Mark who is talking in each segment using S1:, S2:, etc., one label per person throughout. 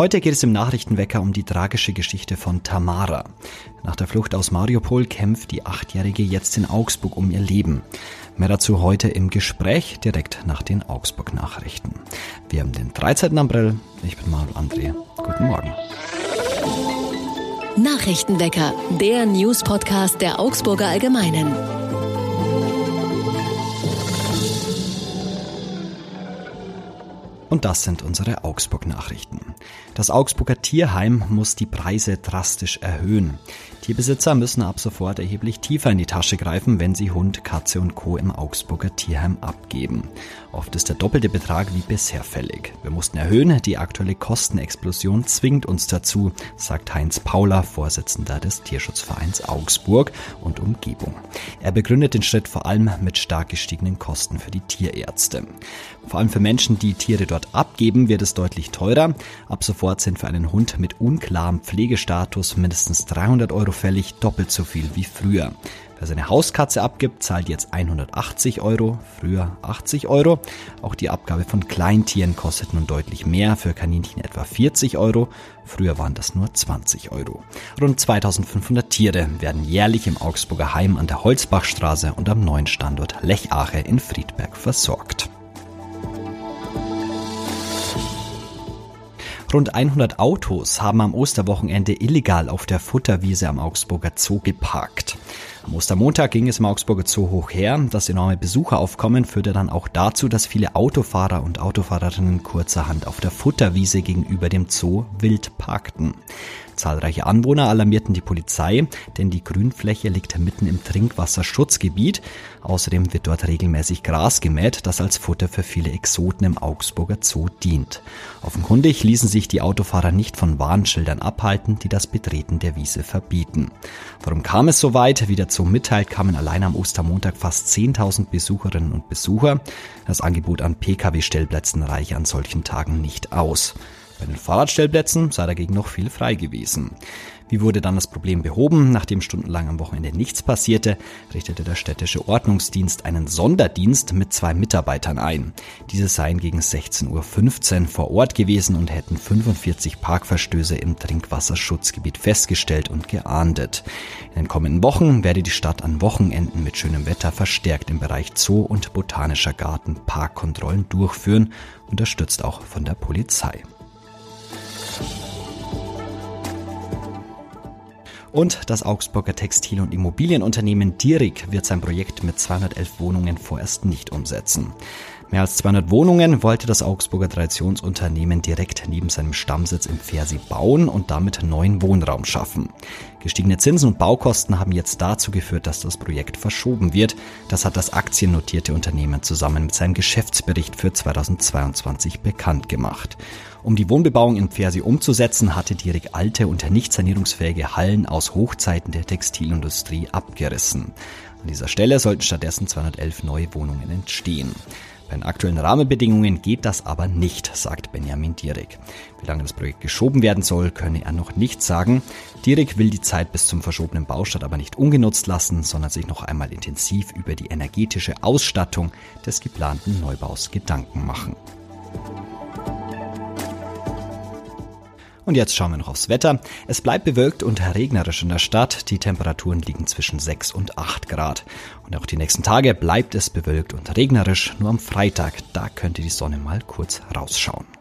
S1: Heute geht es im Nachrichtenwecker um die tragische Geschichte von Tamara. Nach der Flucht aus Mariupol kämpft die Achtjährige jetzt in Augsburg um ihr Leben. Mehr dazu heute im Gespräch direkt nach den Augsburg-Nachrichten. Wir haben den 13. April. Ich bin Manuel André. Guten Morgen.
S2: Nachrichtenwecker, der News-Podcast der Augsburger Allgemeinen.
S1: Und das sind unsere Augsburg-Nachrichten. Das Augsburger Tierheim muss die Preise drastisch erhöhen. Tierbesitzer müssen ab sofort erheblich tiefer in die Tasche greifen, wenn sie Hund, Katze und Co. im Augsburger Tierheim abgeben. Oft ist der doppelte Betrag wie bisher fällig. Wir mussten erhöhen, die aktuelle Kostenexplosion zwingt uns dazu, sagt Heinz Paula, Vorsitzender des Tierschutzvereins Augsburg und Umgebung. Er begründet den Schritt vor allem mit stark gestiegenen Kosten für die Tierärzte. Vor allem für Menschen, die Tiere dort abgeben, wird es deutlich teurer. Ab sofort sind für einen Hund mit unklarem Pflegestatus mindestens 300 Euro fällig, doppelt so viel wie früher. Wer seine Hauskatze abgibt, zahlt jetzt 180 Euro, früher 80 Euro. Auch die Abgabe von Kleintieren kostet nun deutlich mehr, für Kaninchen etwa 40 Euro, früher waren das nur 20 Euro. Rund 2500 Tiere werden jährlich im Augsburger Heim an der Holzbachstraße und am neuen Standort Lechache in Friedberg versorgt. Rund 100 Autos haben am Osterwochenende illegal auf der Futterwiese am Augsburger Zoo geparkt. Am Ostermontag ging es im Augsburger Zoo hoch her. Das enorme Besucheraufkommen führte dann auch dazu, dass viele Autofahrer und Autofahrerinnen kurzerhand auf der Futterwiese gegenüber dem Zoo wild parkten. Zahlreiche Anwohner alarmierten die Polizei, denn die Grünfläche liegt mitten im Trinkwasserschutzgebiet. Außerdem wird dort regelmäßig Gras gemäht, das als Futter für viele Exoten im Augsburger Zoo dient. Offenkundig ließen sich die Autofahrer nicht von Warnschildern abhalten, die das Betreten der Wiese verbieten. Warum kam es so weit? Wie der Zoo mitteilt, kamen allein am Ostermontag fast 10.000 Besucherinnen und Besucher. Das Angebot an Pkw-Stellplätzen reiche an solchen Tagen nicht aus. Bei den Fahrradstellplätzen sei dagegen noch viel frei gewesen. Wie wurde dann das Problem behoben? Nachdem stundenlang am Wochenende nichts passierte, richtete der städtische Ordnungsdienst einen Sonderdienst mit zwei Mitarbeitern ein. Diese seien gegen 16.15 Uhr vor Ort gewesen und hätten 45 Parkverstöße im Trinkwasserschutzgebiet festgestellt und geahndet. In den kommenden Wochen werde die Stadt an Wochenenden mit schönem Wetter verstärkt im Bereich Zoo und Botanischer Garten Parkkontrollen durchführen, unterstützt auch von der Polizei. Und das Augsburger Textil- und Immobilienunternehmen Dierig wird sein Projekt mit 211 Wohnungen vorerst nicht umsetzen. Mehr als 200 Wohnungen wollte das Augsburger Traditionsunternehmen direkt neben seinem Stammsitz im Fersi bauen und damit neuen Wohnraum schaffen. Gestiegene Zinsen und Baukosten haben jetzt dazu geführt, dass das Projekt verschoben wird. Das hat das aktiennotierte Unternehmen zusammen mit seinem Geschäftsbericht für 2022 bekannt gemacht. Um die Wohnbebauung in Pfersi umzusetzen, hatte Dierig alte und nicht sanierungsfähige Hallen aus Hochzeiten der Textilindustrie abgerissen. An dieser Stelle sollten stattdessen 211 neue Wohnungen entstehen. Bei den aktuellen Rahmenbedingungen geht das aber nicht, sagt Benjamin Dierig. Wie lange das Projekt geschoben werden soll, könne er noch nicht sagen. Dierig will die Zeit bis zum verschobenen Baustart aber nicht ungenutzt lassen, sondern sich noch einmal intensiv über die energetische Ausstattung des geplanten Neubaus Gedanken machen. Und jetzt schauen wir noch aufs Wetter. Es bleibt bewölkt und regnerisch in der Stadt. Die Temperaturen liegen zwischen 6 und 8 Grad. Und auch die nächsten Tage bleibt es bewölkt und regnerisch. Nur am Freitag, da könnte die Sonne mal kurz rausschauen.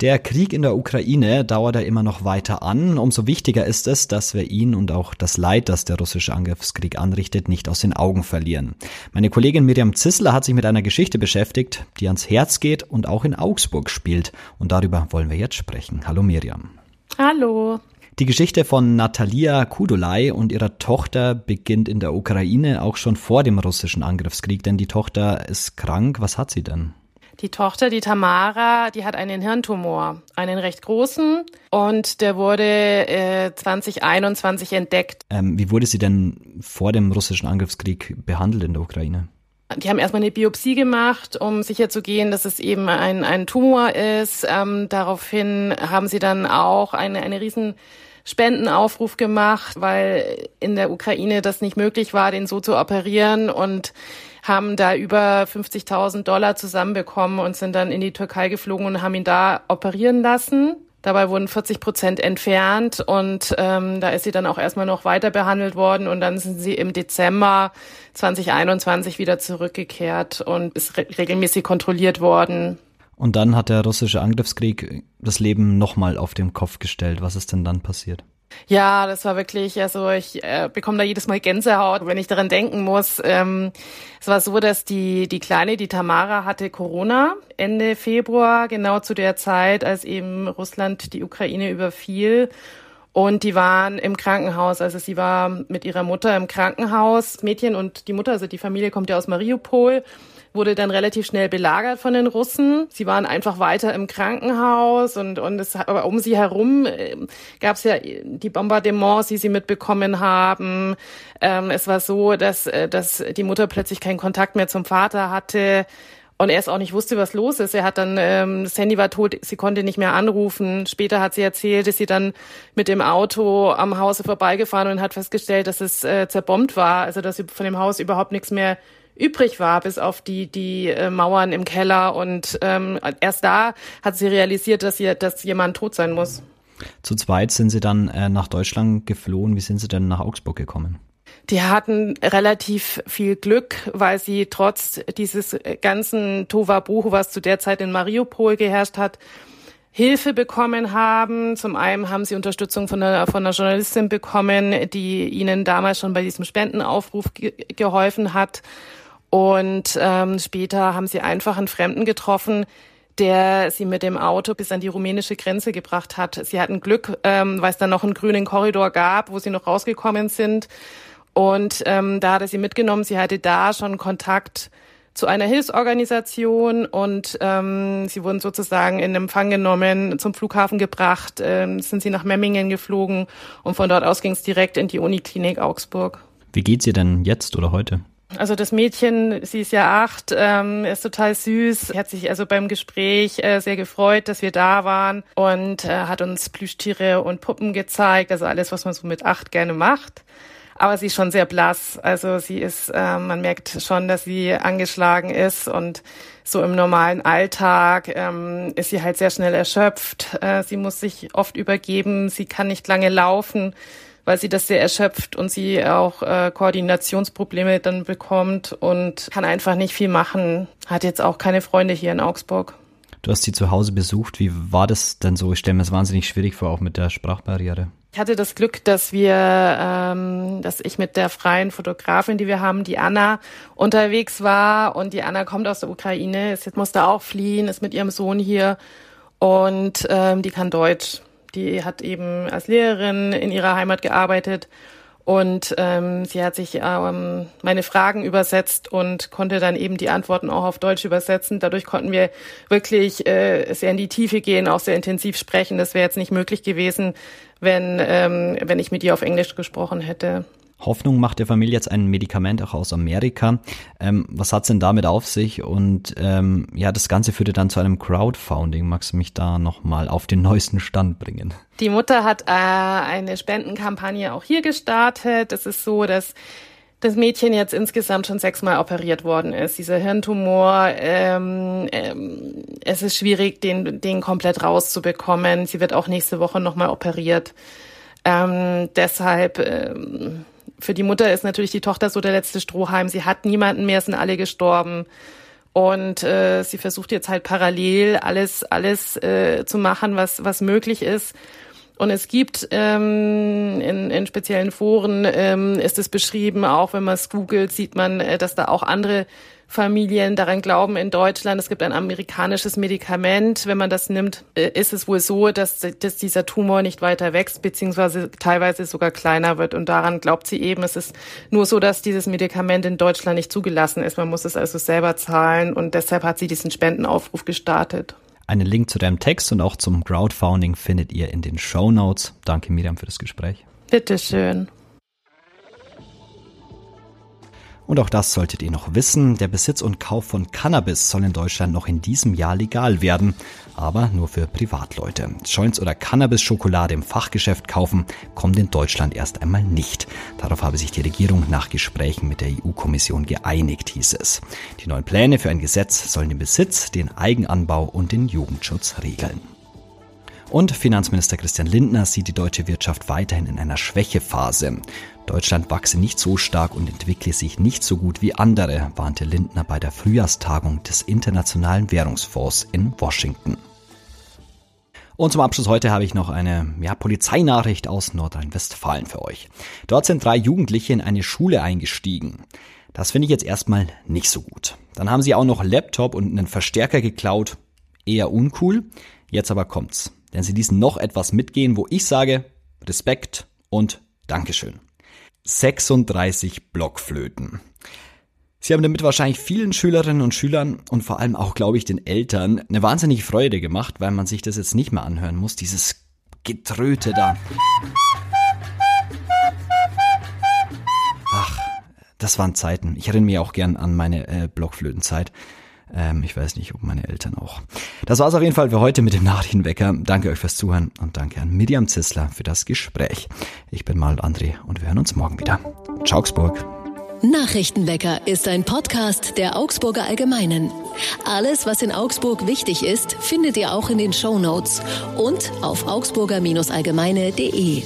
S1: Der Krieg in der Ukraine dauert ja immer noch weiter an. Umso wichtiger ist es, dass wir ihn und auch das Leid, das der russische Angriffskrieg anrichtet, nicht aus den Augen verlieren. Meine Kollegin Miriam Zissler hat sich mit einer Geschichte beschäftigt, die ans Herz geht und auch in Augsburg spielt. Und darüber wollen wir jetzt sprechen. Hallo Miriam.
S3: Hallo.
S1: Die Geschichte von Natalia Kudolai und ihrer Tochter beginnt in der Ukraine auch schon vor dem russischen Angriffskrieg, denn die Tochter ist krank. Was hat sie denn?
S3: Die Tochter, die Tamara, die hat einen Hirntumor, einen recht großen und der wurde äh, 2021 entdeckt.
S1: Ähm, wie wurde sie denn vor dem russischen Angriffskrieg behandelt in der Ukraine?
S3: Die haben erstmal eine Biopsie gemacht, um sicherzugehen, dass es eben ein, ein Tumor ist. Ähm, daraufhin haben sie dann auch eine, eine riesen Spendenaufruf gemacht, weil in der Ukraine das nicht möglich war, den so zu operieren und haben da über 50.000 Dollar zusammenbekommen und sind dann in die Türkei geflogen und haben ihn da operieren lassen. Dabei wurden 40 Prozent entfernt und ähm, da ist sie dann auch erstmal noch weiter behandelt worden und dann sind sie im Dezember 2021 wieder zurückgekehrt und ist re regelmäßig kontrolliert worden.
S1: Und dann hat der russische Angriffskrieg das Leben nochmal auf den Kopf gestellt. Was ist denn dann passiert?
S3: Ja, das war wirklich, also ich äh, bekomme da jedes Mal Gänsehaut, wenn ich daran denken muss. Ähm, es war so, dass die, die Kleine, die Tamara, hatte Corona Ende Februar, genau zu der Zeit, als eben Russland die Ukraine überfiel. Und die waren im Krankenhaus. Also sie war mit ihrer Mutter im Krankenhaus. Mädchen und die Mutter, also die Familie kommt ja aus Mariupol wurde dann relativ schnell belagert von den Russen. Sie waren einfach weiter im Krankenhaus und, und es, aber um sie herum äh, gab es ja die Bombardements, die sie mitbekommen haben. Ähm, es war so, dass, äh, dass die Mutter plötzlich keinen Kontakt mehr zum Vater hatte. Und er es auch nicht wusste, was los ist. Er hat dann, ähm, das Handy war tot, sie konnte nicht mehr anrufen. Später hat sie erzählt, dass sie dann mit dem Auto am Hause vorbeigefahren und hat festgestellt, dass es äh, zerbombt war, also dass sie von dem Haus überhaupt nichts mehr übrig war, bis auf die, die äh, Mauern im Keller. Und ähm, erst da hat sie realisiert, dass, ihr, dass jemand tot sein muss.
S1: Zu zweit sind Sie dann äh, nach Deutschland geflohen. Wie sind Sie denn nach Augsburg gekommen?
S3: Die hatten relativ viel Glück, weil sie trotz dieses ganzen Tovabuhu, was zu der Zeit in Mariupol geherrscht hat, Hilfe bekommen haben. Zum einen haben sie Unterstützung von einer, von einer Journalistin bekommen, die ihnen damals schon bei diesem Spendenaufruf ge geholfen hat. Und ähm, später haben sie einfach einen Fremden getroffen, der sie mit dem Auto bis an die rumänische Grenze gebracht hat. Sie hatten Glück, ähm, weil es dann noch einen grünen Korridor gab, wo sie noch rausgekommen sind. Und ähm, da hat er sie mitgenommen. Sie hatte da schon Kontakt zu einer Hilfsorganisation und ähm, sie wurden sozusagen in Empfang genommen, zum Flughafen gebracht, ähm, sind sie nach Memmingen geflogen und von dort aus ging es direkt in die Uniklinik Augsburg.
S1: Wie geht's ihr denn jetzt oder heute?
S3: Also das Mädchen, sie ist ja acht, ähm, ist total süß, hat sich also beim Gespräch äh, sehr gefreut, dass wir da waren und äh, hat uns Plüschtiere und Puppen gezeigt, also alles, was man so mit acht gerne macht. Aber sie ist schon sehr blass, also sie ist, äh, man merkt schon, dass sie angeschlagen ist und so im normalen Alltag ähm, ist sie halt sehr schnell erschöpft. Äh, sie muss sich oft übergeben, sie kann nicht lange laufen weil sie das sehr erschöpft und sie auch äh, Koordinationsprobleme dann bekommt und kann einfach nicht viel machen. Hat jetzt auch keine Freunde hier in Augsburg.
S1: Du hast sie zu Hause besucht. Wie war das denn so? Ich stelle mir es wahnsinnig schwierig vor, auch mit der Sprachbarriere.
S3: Ich hatte das Glück, dass wir, ähm, dass ich mit der freien Fotografin, die wir haben, die Anna, unterwegs war. Und die Anna kommt aus der Ukraine, ist, musste auch fliehen, ist mit ihrem Sohn hier und ähm, die kann Deutsch. Die hat eben als Lehrerin in ihrer Heimat gearbeitet und ähm, sie hat sich ähm, meine Fragen übersetzt und konnte dann eben die Antworten auch auf Deutsch übersetzen. Dadurch konnten wir wirklich äh, sehr in die Tiefe gehen, auch sehr intensiv sprechen. Das wäre jetzt nicht möglich gewesen, wenn, ähm, wenn ich mit ihr auf Englisch gesprochen hätte.
S1: Hoffnung macht der Familie jetzt ein Medikament auch aus Amerika. Ähm, was hat's denn damit auf sich? Und ähm, ja, das Ganze führte dann zu einem Crowdfunding. Magst du mich da nochmal auf den neuesten Stand bringen?
S3: Die Mutter hat äh, eine Spendenkampagne auch hier gestartet. Es ist so, dass das Mädchen jetzt insgesamt schon sechsmal operiert worden ist. Dieser Hirntumor, ähm, ähm, es ist schwierig, den, den komplett rauszubekommen. Sie wird auch nächste Woche nochmal operiert. Ähm, deshalb ähm, für die Mutter ist natürlich die Tochter so der letzte Strohhalm. Sie hat niemanden mehr, sind alle gestorben. Und äh, sie versucht jetzt halt parallel alles, alles äh, zu machen, was, was möglich ist. Und es gibt ähm, in, in speziellen Foren ähm, ist es beschrieben, auch wenn man es googelt, sieht man, äh, dass da auch andere Familien daran glauben in Deutschland, es gibt ein amerikanisches Medikament. Wenn man das nimmt, äh, ist es wohl so, dass, dass dieser Tumor nicht weiter wächst, beziehungsweise teilweise sogar kleiner wird. Und daran glaubt sie eben, es ist nur so, dass dieses Medikament in Deutschland nicht zugelassen ist. Man muss es also selber zahlen und deshalb hat sie diesen Spendenaufruf gestartet.
S1: Einen Link zu deinem Text und auch zum Crowdfunding findet ihr in den Show Notes. Danke Miriam für das Gespräch.
S3: Bitteschön.
S1: Und auch das solltet ihr noch wissen. Der Besitz und Kauf von Cannabis soll in Deutschland noch in diesem Jahr legal werden. Aber nur für Privatleute. Joints oder Cannabis-Schokolade im Fachgeschäft kaufen kommt in Deutschland erst einmal nicht. Darauf habe sich die Regierung nach Gesprächen mit der EU-Kommission geeinigt, hieß es. Die neuen Pläne für ein Gesetz sollen den Besitz, den Eigenanbau und den Jugendschutz regeln. Und Finanzminister Christian Lindner sieht die deutsche Wirtschaft weiterhin in einer Schwächephase. Deutschland wachse nicht so stark und entwickle sich nicht so gut wie andere, warnte Lindner bei der Frühjahrstagung des Internationalen Währungsfonds in Washington. Und zum Abschluss heute habe ich noch eine ja, Polizeinachricht aus Nordrhein-Westfalen für euch. Dort sind drei Jugendliche in eine Schule eingestiegen. Das finde ich jetzt erstmal nicht so gut. Dann haben sie auch noch Laptop und einen Verstärker geklaut. Eher uncool. Jetzt aber kommt's. Denn sie ließen noch etwas mitgehen, wo ich sage Respekt und Dankeschön. 36 Blockflöten. Sie haben damit wahrscheinlich vielen Schülerinnen und Schülern und vor allem auch, glaube ich, den Eltern eine wahnsinnige Freude gemacht, weil man sich das jetzt nicht mehr anhören muss, dieses Getröte da. Ach, das waren Zeiten. Ich erinnere mich auch gern an meine äh, Blockflötenzeit. Ähm, ich weiß nicht, ob meine Eltern auch. Das war's auf jeden Fall für heute mit dem Nachrichtenwecker. Danke euch fürs Zuhören und danke an Miriam Zissler für das Gespräch. Ich bin mal André und wir hören uns morgen wieder. Ciao, Augsburg.
S2: Nachrichtenwecker ist ein Podcast der Augsburger Allgemeinen. Alles, was in Augsburg wichtig ist, findet ihr auch in den Show Notes und auf augsburger-allgemeine.de.